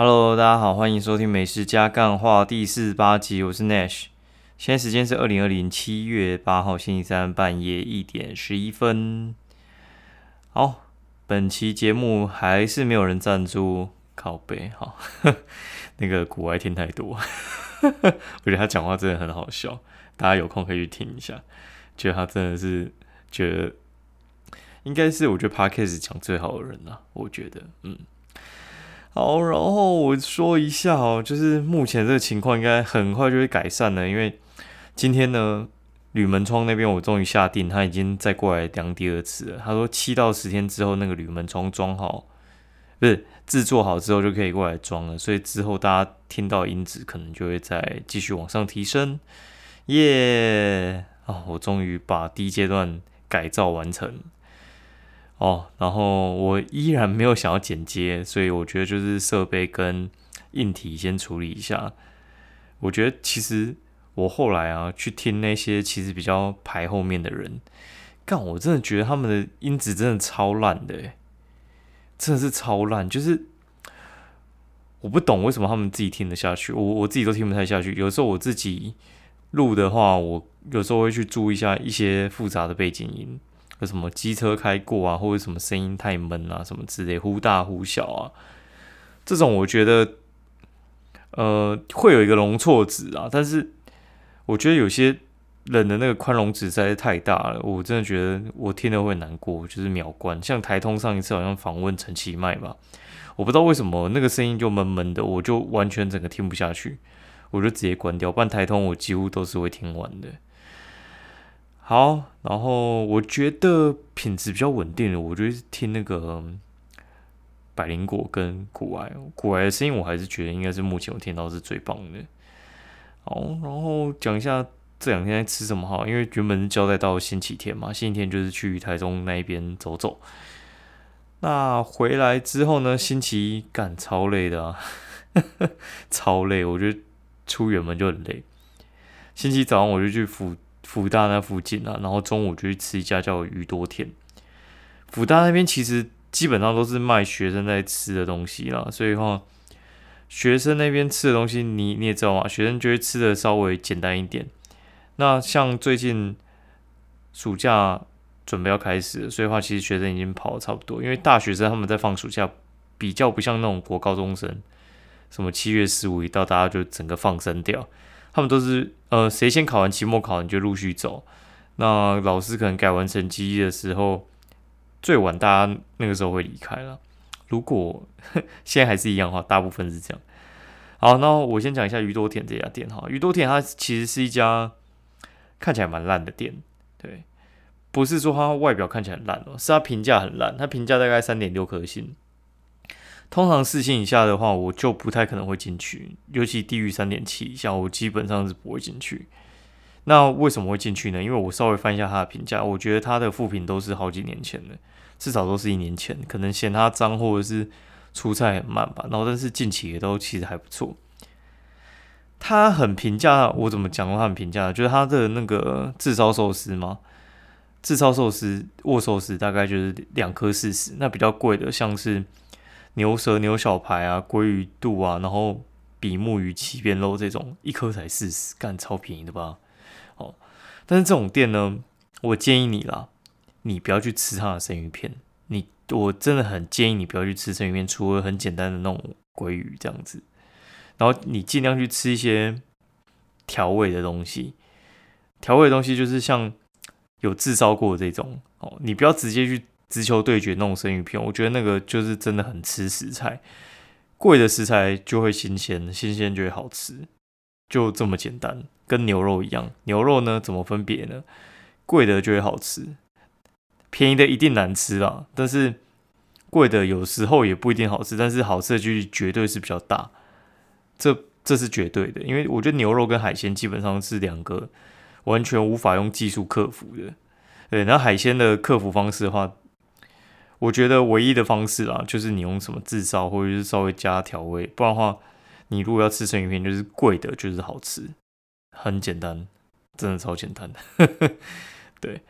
Hello，大家好，欢迎收听《美食加干话》第四十八集，我是 Nash。现在时间是二零二零七月八号星期三半夜一点十一分。好，本期节目还是没有人赞助，靠背好，那个古外听太多，我觉得他讲话真的很好笑，大家有空可以去听一下，觉得他真的是觉得应该是我觉得 Podcast 讲最好的人了，我觉得，嗯。好，然后我说一下哦，就是目前这个情况应该很快就会改善了，因为今天呢，铝门窗那边我终于下定，他已经再过来量第二次了。他说七到十天之后，那个铝门窗装好，不是制作好之后就可以过来装了，所以之后大家听到音质可能就会再继续往上提升。耶！啊，我终于把第一阶段改造完成。哦，然后我依然没有想要剪接，所以我觉得就是设备跟硬体先处理一下。我觉得其实我后来啊去听那些其实比较排后面的人，干我真的觉得他们的音质真的超烂的，真的是超烂。就是我不懂为什么他们自己听得下去，我我自己都听不太下去。有时候我自己录的话，我有时候会去注意一下一些复杂的背景音。有什么机车开过啊，或者什么声音太闷啊，什么之类，忽大忽小啊，这种我觉得，呃，会有一个容错值啊。但是我觉得有些人的那个宽容值实在是太大了，我真的觉得我听了会难过，就是秒关。像台通上一次好像访问陈其迈吧，我不知道为什么那个声音就闷闷的，我就完全整个听不下去，我就直接关掉。不然台通我几乎都是会听完的。好，然后我觉得品质比较稳定的，我就听那个百灵果跟古埃，古埃的声音我还是觉得应该是目前我听到是最棒的。好，然后讲一下这两天在吃什么哈，因为原本交代到星期天嘛，星期天就是去台中那一边走走。那回来之后呢，星期一干超累的，啊，超累，我觉得出远门就很累。星期一早上我就去辅。福大那附近啊，然后中午就去吃一家叫鱼多田。福大那边其实基本上都是卖学生在吃的东西啦，所以话学生那边吃的东西，你你也知道嘛，学生就会吃的稍微简单一点。那像最近暑假准备要开始，所以话其实学生已经跑的差不多，因为大学生他们在放暑假，比较不像那种国高中生，什么七月十五一到，大家就整个放生掉。他们都是呃，谁先考完期末考，你就陆续走。那老师可能改完成绩的时候，最晚大家那个时候会离开了。如果 现在还是一样的话，大部分是这样。好，那我先讲一下鱼多田这家店哈。鱼多田它其实是一家看起来蛮烂的店，对，不是说它外表看起来烂哦，是它评价很烂，它评价大概三点六颗星。通常四星以下的话，我就不太可能会进去，尤其低于三点七以下，我基本上是不会进去。那为什么会进去呢？因为我稍微翻一下他的评价，我觉得他的副评都是好几年前的，至少都是一年前，可能嫌他脏或者是出菜很慢吧。然后但是近期也都其实还不错。他很评价，我怎么讲的话很评价，就是他的那个炙烧寿司嘛，炙烧寿司握寿司大概就是两颗四十，那比较贵的像是。牛舌、牛小排啊，鲑鱼肚啊，然后比目鱼、鳍边肉这种，一颗才四十，干超便宜的吧？哦，但是这种店呢，我建议你啦，你不要去吃它的生鱼片。你我真的很建议你不要去吃生鱼片，除了很简单的那种鲑鱼这样子，然后你尽量去吃一些调味的东西。调味的东西就是像有制烧过这种哦，你不要直接去。直球对决那种生鱼片，我觉得那个就是真的很吃食材，贵的食材就会新鲜，新鲜就会好吃，就这么简单，跟牛肉一样。牛肉呢怎么分别呢？贵的就会好吃，便宜的一定难吃啦。但是贵的有时候也不一定好吃，但是好吃的几率绝对是比较大，这这是绝对的。因为我觉得牛肉跟海鲜基本上是两个完全无法用技术克服的。对，然后海鲜的克服方式的话。我觉得唯一的方式啦，就是你用什么制造，或者是稍微加调味，不然的话，你如果要吃生鱼片，就是贵的，就是好吃，很简单，真的超简单的。对，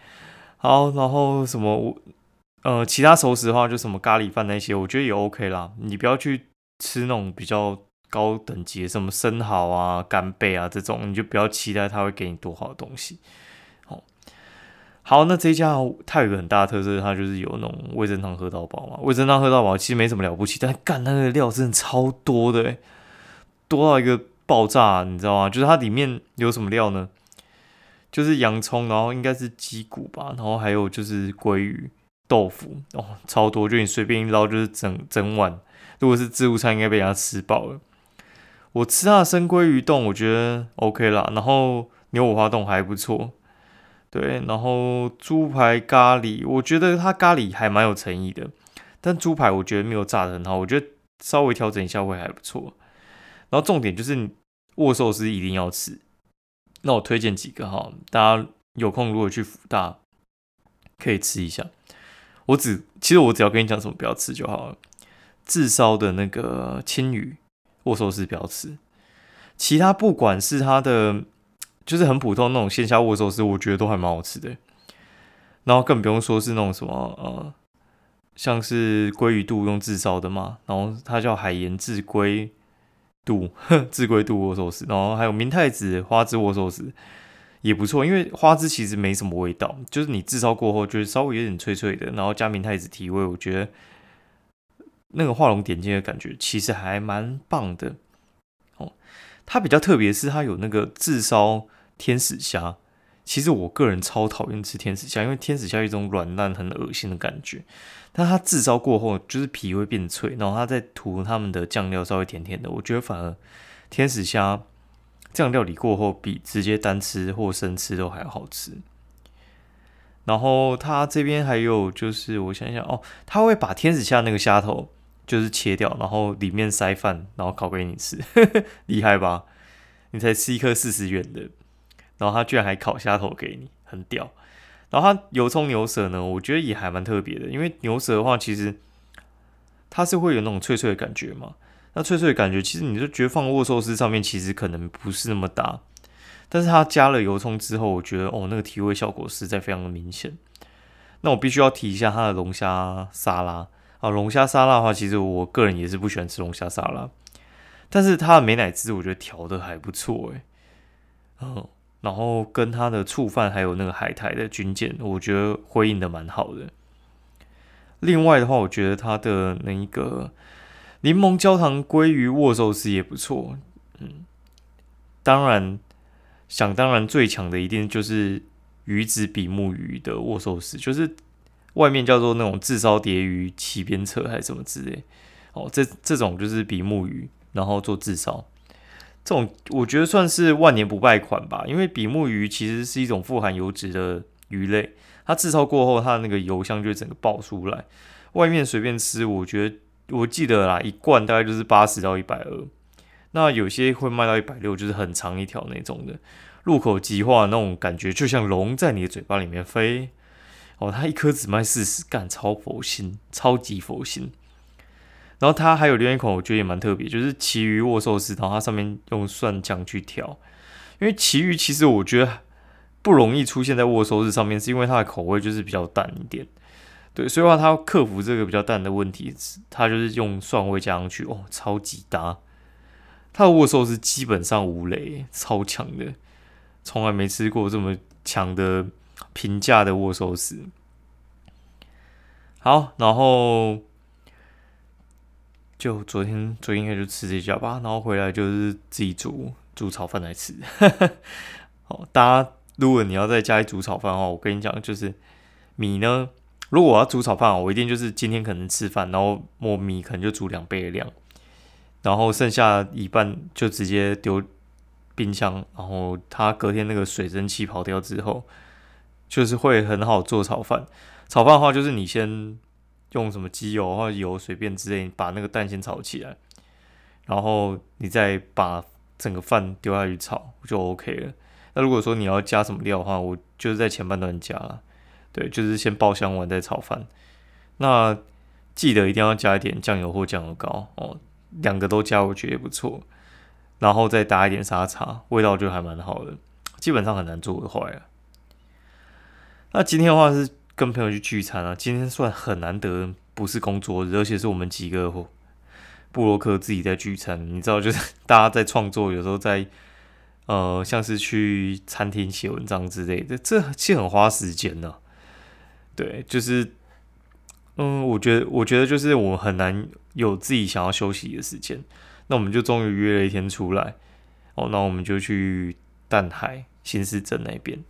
好，然后什么我，呃，其他熟食的话，就什么咖喱饭那些，我觉得也 OK 啦。你不要去吃那种比较高等级，什么生蚝啊、干贝啊这种，你就不要期待它会给你多好的东西。好，那这一家它有个很大的特色，它就是有那种味噌汤喝到饱嘛。味噌汤喝到饱其实没什么了不起，但干那个料真的超多的，多到一个爆炸，你知道吗？就是它里面有什么料呢？就是洋葱，然后应该是鸡骨吧，然后还有就是鲑鱼、豆腐哦，超多，就你随便一捞就是整整碗。如果是自助餐，应该被人家吃饱了。我吃它的生鲑鱼冻，我觉得 OK 啦。然后牛五花冻还不错，对。然后猪排咖喱，我觉得它咖喱还蛮有诚意的。但猪排我觉得没有炸的很好，我觉得稍微调整一下会还不错。然后重点就是你握寿司一定要吃。那我推荐几个哈，大家有空如果去福大可以吃一下。我只其实我只要跟你讲什么不要吃就好了。自烧的那个青鱼握寿司不要吃，其他不管是它的就是很普通那种线下握寿司，我觉得都还蛮好吃的。然后更不用说是那种什么呃，像是鲑鱼肚用自烧的嘛，然后它叫海盐自鲑肚，自鲑肚握寿司，然后还有明太子花枝握寿司也不错，因为花枝其实没什么味道，就是你自烧过后就是稍微有点脆脆的，然后加明太子提味，我觉得。那个画龙点睛的感觉其实还蛮棒的哦。它比较特别是它有那个炙烧天使虾。其实我个人超讨厌吃天使虾，因为天使虾有一种软烂、很恶心的感觉。但它炙烧过后，就是皮会变脆，然后它再涂他们的酱料，稍微甜甜的。我觉得反而天使虾这样料理过后，比直接单吃或生吃都还好吃。然后它这边还有就是，我想想哦，他会把天使虾那个虾头。就是切掉，然后里面塞饭，然后烤给你吃，厉害吧？你才吃一颗四十元的，然后他居然还烤虾头给你，很屌。然后它油葱牛舌呢，我觉得也还蛮特别的，因为牛舌的话，其实它是会有那种脆脆的感觉嘛。那脆脆的感觉，其实你就觉得放握寿司上面，其实可能不是那么搭。但是它加了油葱之后，我觉得哦，那个提味效果实在非常的明显。那我必须要提一下它的龙虾沙拉。啊，龙虾沙拉的话，其实我个人也是不喜欢吃龙虾沙拉，但是它的美乃滋我觉得调的还不错诶。嗯，然后跟他的醋饭还有那个海苔的军舰，我觉得回应的蛮好的。另外的话，我觉得他的那一个柠檬焦糖鲑鱼握寿司也不错。嗯，当然，想当然最强的一定就是鱼子比目鱼的握寿司，就是。外面叫做那种炙烧蝶鱼鳍边侧还是什么之类，哦，这这种就是比目鱼，然后做炙烧，这种我觉得算是万年不败款吧。因为比目鱼其实是一种富含油脂的鱼类，它炙烧过后，它的那个油香就整个爆出来。外面随便吃，我觉得我记得啦，一罐大概就是八十到一百二，那有些会卖到一百六，就是很长一条那种的，入口即化那种感觉，就像龙在你的嘴巴里面飞。哦，它一颗只卖四十，干超佛心，超级佛心。然后它还有另外一款，我觉得也蛮特别，就是旗鱼握寿司，然后它上面用蒜酱去调。因为旗鱼其实我觉得不容易出现在握寿司上面，是因为它的口味就是比较淡一点。对，所以话它克服这个比较淡的问题，它就是用蒜味加上去，哦，超级搭。它的握寿司基本上无雷，超强的，从来没吃过这么强的。平价的握寿司，好，然后就昨天昨天应该就吃这家吧，然后回来就是自己煮煮炒饭来吃。好，大家如果你要在家里煮炒饭的话，我跟你讲，就是米呢，如果我要煮炒饭，我一定就是今天可能吃饭，然后我米可能就煮两倍的量，然后剩下一半就直接丢冰箱，然后它隔天那个水蒸气跑掉之后。就是会很好做炒饭，炒饭的话就是你先用什么鸡油或油随便之类，把那个蛋先炒起来，然后你再把整个饭丢下去炒就 OK 了。那如果说你要加什么料的话，我就是在前半段加了，对，就是先爆香完再炒饭。那记得一定要加一点酱油或酱油膏哦，两个都加我觉得也不错，然后再打一点沙茶，味道就还蛮好的，基本上很难做的坏了。那今天的话是跟朋友去聚餐啊，今天算很难得，不是工作日，而且是我们几个布洛克自己在聚餐，你知道，就是 大家在创作，有时候在呃，像是去餐厅写文章之类的，这其实很花时间呢。对，就是嗯，我觉得，我觉得就是我很难有自己想要休息的时间。那我们就终于约了一天出来，哦，那我们就去淡海新市镇那边，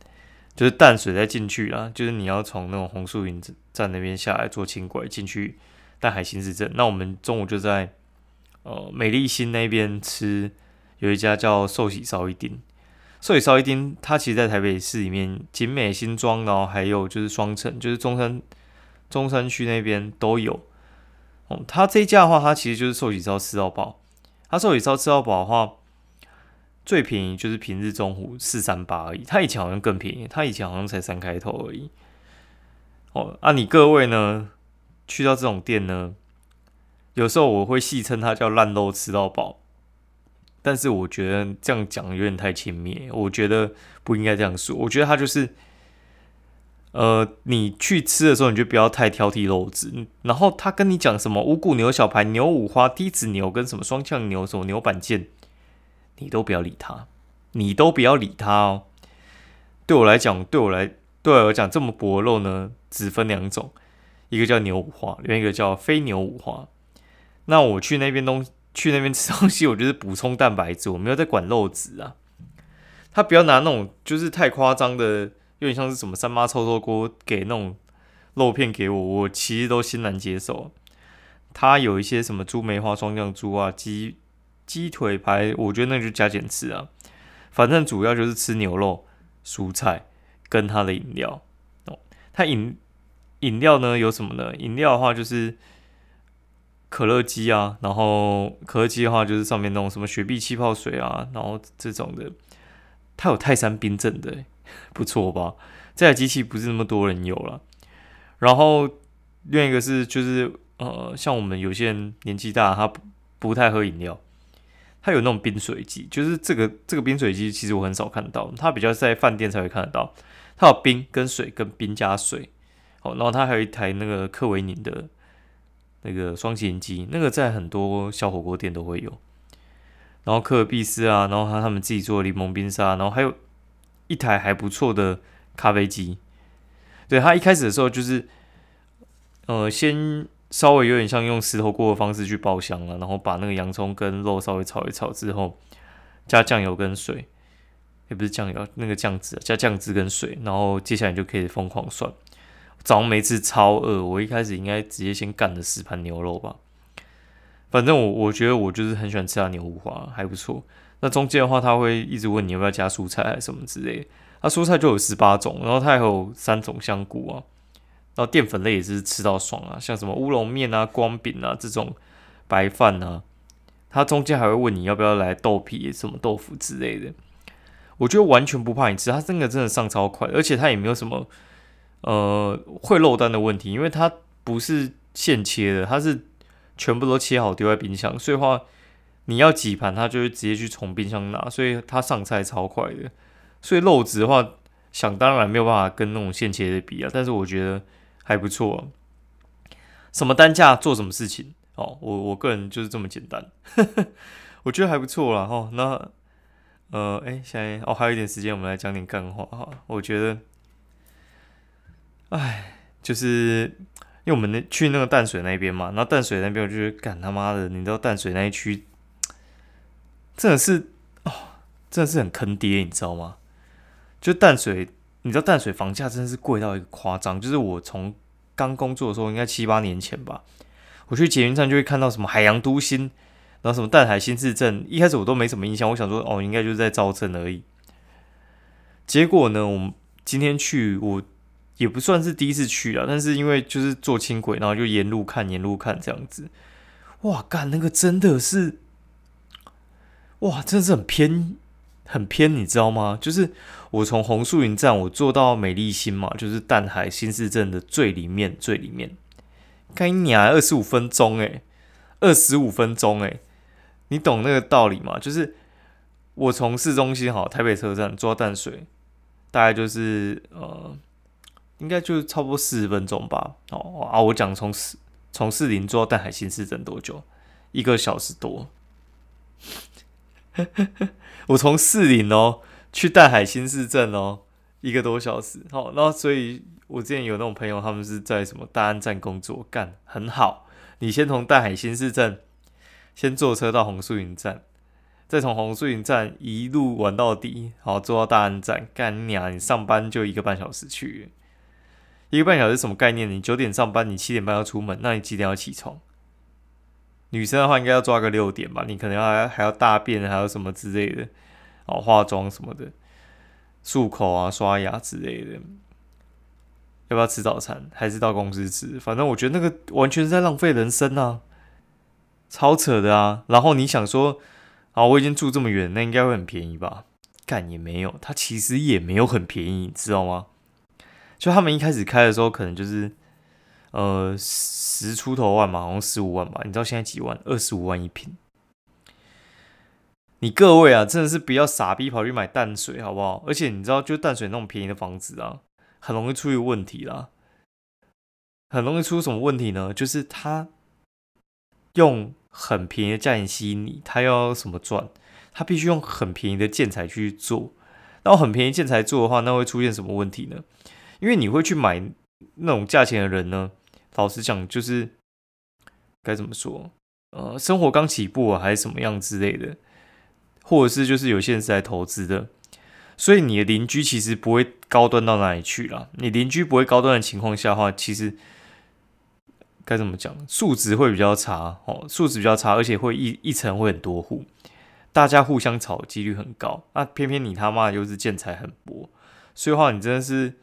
就是淡水再进去啦，就是你要从那种红树林站那边下来坐轻轨进去淡海新市镇。那我们中午就在呃美丽新那边吃，有一家叫寿喜烧一丁，寿喜烧一丁，它其实在台北市里面，景美新庄，然后还有就是双城，就是中山中山区那边都有。哦，它这一家的话，它其实就是寿喜烧吃到饱。它寿喜烧吃到饱的话，最便宜就是平日中午四三八而已。他以前好像更便宜，他以前好像才三开头而已。哦，啊，你各位呢，去到这种店呢，有时候我会戏称它叫烂肉吃到饱，但是我觉得这样讲有点太轻蔑，我觉得不应该这样说。我觉得它就是。呃，你去吃的时候，你就不要太挑剔肉质。然后他跟你讲什么五谷牛小排、牛五花、低脂牛跟什么双酱牛、什么牛板腱，你都不要理他，你都不要理他哦。对我来讲，对我来对我来讲，这么薄肉呢，只分两种，一个叫牛五花，另一个叫非牛五花。那我去那边东去那边吃东西，我就是补充蛋白质，我没有在管肉质啊。他不要拿那种就是太夸张的。有点像是什么三妈臭臭锅给那种肉片给我，我其实都欣然接受。他有一些什么猪梅花双酱猪啊、鸡鸡腿排，我觉得那就加减吃啊。反正主要就是吃牛肉、蔬菜跟它的饮料哦。它饮饮料呢有什么呢？饮料的话就是可乐鸡啊，然后可乐鸡的话就是上面那种什么雪碧气泡水啊，然后这种的。它有泰山冰镇的。不错吧？这台机器不是那么多人有了。然后另一个是，就是呃，像我们有些人年纪大，他不太喝饮料，它有那种冰水机。就是这个这个冰水机，其实我很少看到，它比较在饭店才会看得到。它有冰跟水，跟冰加水。好，然后它还有一台那个克维宁的那个双擎机，那个在很多小火锅店都会有。然后科尔必斯啊，然后他他们自己做的柠檬冰沙，然后还有。一台还不错的咖啡机，对他一开始的时候就是，呃，先稍微有点像用石头锅的方式去爆香了，然后把那个洋葱跟肉稍微炒一炒之后，加酱油跟水，也不是酱油，那个酱汁，加酱汁跟水，然后接下来就可以疯狂涮。早上每次超饿，我一开始应该直接先干了十盘牛肉吧，反正我我觉得我就是很喜欢吃它牛五花，还不错。那中间的话，他会一直问你要不要加蔬菜还是什么之类的。他蔬菜就有十八种，然后他还有三种香菇啊，然后淀粉类也是吃到爽啊，像什么乌龙面啊、光饼啊这种白饭啊。他中间还会问你要不要来豆皮、什么豆腐之类的。我觉得完全不怕你吃，他这个真的上超快，而且他也没有什么呃会漏单的问题，因为它不是现切的，它是全部都切好丢在冰箱，所以话。你要几盘，他就会直接去从冰箱拿，所以他上菜超快的。所以肉质的话，想当然没有办法跟那种现切的比啊，但是我觉得还不错。什么单价做什么事情哦，我我个人就是这么简单，我觉得还不错啦。哦，那呃，哎，现在哦还有一点时间，我们来讲点干话哈。我觉得，哎，就是因为我们那去那个淡水那边嘛，然后淡水那边我就干他妈的，你知道淡水那一区。真的是哦，真的是很坑爹，你知道吗？就淡水，你知道淡水房价真的是贵到一个夸张。就是我从刚工作的时候，应该七八年前吧，我去捷运站就会看到什么海洋都心，然后什么淡海新市镇。一开始我都没什么印象，我想说哦，应该就是在造镇而已。结果呢，我们今天去，我也不算是第一次去了，但是因为就是坐轻轨，然后就沿路看，沿路看这样子。哇，干那个真的是。哇，真的是很偏，很偏，你知道吗？就是我从红树林站，我坐到美丽新嘛，就是淡海新市镇的最里面，最里面。干你娘，二十五分钟诶，二十五分钟诶，你懂那个道理吗？就是我从市中心好台北车站坐淡水，大概就是呃，应该就差不多四十分钟吧。哦啊，我讲从市从市林坐到淡海新市镇多久？一个小时多。我从四林哦去淡海新市镇哦，一个多小时。好，那所以我之前有那种朋友，他们是在什么大安站工作，干很好。你先从淡海新市镇先坐车到红树林站，再从红树林站一路玩到底，好坐到大安站。干你娘，你上班就一个半小时去，一个半小时什么概念？你九点上班，你七点半要出门，那你几点要起床？女生的话应该要抓个六点吧，你可能要还要大便，还有什么之类的，哦，化妆什么的，漱口啊、刷牙之类的，要不要吃早餐？还是到公司吃？反正我觉得那个完全是在浪费人生啊，超扯的啊！然后你想说，啊，我已经住这么远，那应该会很便宜吧？干也没有，它其实也没有很便宜，你知道吗？就他们一开始开的时候，可能就是。呃，十出头万嘛，好像十五万吧。你知道现在几万？二十五万一平。你各位啊，真的是不要傻逼跑去买淡水，好不好？而且你知道，就淡水那种便宜的房子啊，很容易出一个问题啦。很容易出什么问题呢？就是他用很便宜的价钱吸引你，他要什么赚？他必须用很便宜的建材去做。然后很便宜建材做的话，那会出现什么问题呢？因为你会去买那种价钱的人呢？老实讲，就是该怎么说？呃，生活刚起步啊，还是什么样之类的，或者是就是有些人是来投资的，所以你的邻居其实不会高端到哪里去了。你邻居不会高端的情况下话，其实该怎么讲？素质会比较差哦，素质比较差，而且会一一层会很多户，大家互相吵几率很高。那偏偏你他妈又是建材很薄，所以话你真的是。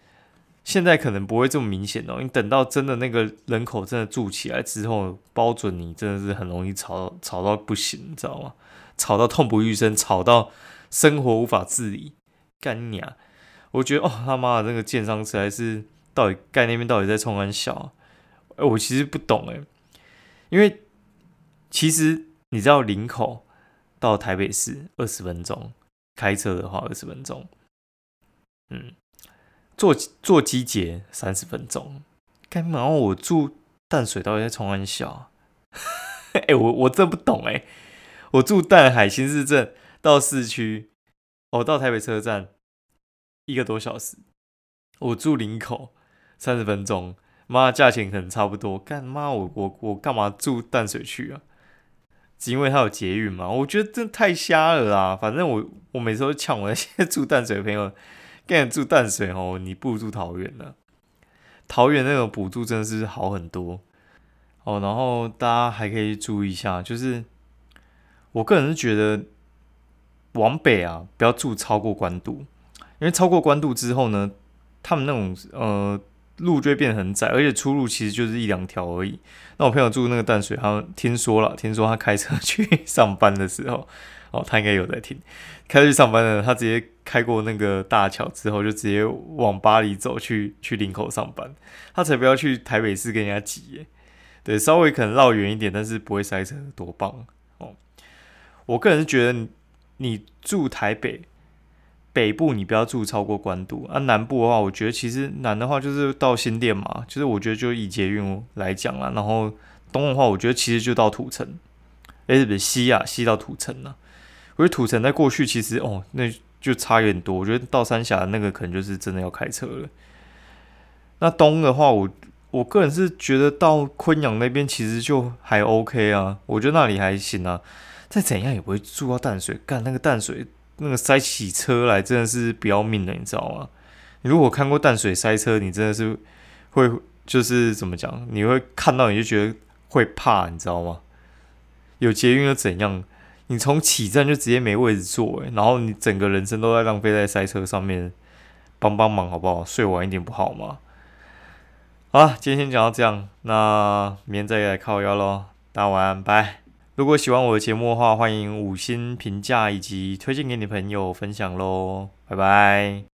现在可能不会这么明显哦，你等到真的那个人口真的住起来之后，包准你真的是很容易吵吵到不行，你知道吗？吵到痛不欲生，吵到生活无法自理，干你啊！我觉得哦他妈的那个建商实在是到底盖那边到底在冲安小，哎，我其实不懂哎，因为其实你知道林口到台北市二十分钟，开车的话二十分钟，嗯。坐坐机捷三十分钟，干嘛？我住淡水到底在冲安小？哎，我我真不懂哎。我住淡海新市镇到市区，我到台北车站一个多小时。我住林口三十分钟，妈，价钱可能差不多。干妈，我我我干嘛住淡水区啊？只因为它有捷运嘛？我觉得这太瞎了啦。反正我我每次都呛我那些 住淡水的朋友。跟住淡水哦，你不如住桃园了。桃园那种补助真的是好很多哦。然后大家还可以注意一下，就是我个人是觉得往北啊，不要住超过关渡，因为超过关渡之后呢，他们那种呃路就会变得很窄，而且出入其实就是一两条而已。那我朋友住那个淡水，他听说了，听说他开车去 上班的时候。哦，他应该有在听。开去上班的，他直接开过那个大桥之后，就直接往巴黎走去去林口上班。他才不要去台北市跟人家挤耶。对，稍微可能绕远一点，但是不会塞车，多棒哦！我个人是觉得，你住台北北部，你不要住超过关渡啊。南部的话，我觉得其实南的话就是到新店嘛，就是我觉得就以捷运来讲啊。然后东的话，我觉得其实就到土城，哎，不是西啊，西到土城了。我觉得土城在过去其实哦，那就差远多。我觉得到三峡那个可能就是真的要开车了。那东的话，我我个人是觉得到昆阳那边其实就还 OK 啊，我觉得那里还行啊。再怎样也不会住到淡水，干那个淡水那个塞起车来真的是不要命的，你知道吗？你如果看过淡水塞车，你真的是会就是怎么讲？你会看到你就觉得会怕，你知道吗？有捷运又怎样？你从起站就直接没位置坐，然后你整个人生都在浪费在塞车上面，帮帮忙好不好？睡晚一点不好吗？好了，今天先讲到这样，那明天再来靠腰喽。大家晚安，拜。如果喜欢我的节目的话，欢迎五星评价以及推荐给你朋友分享喽，拜拜。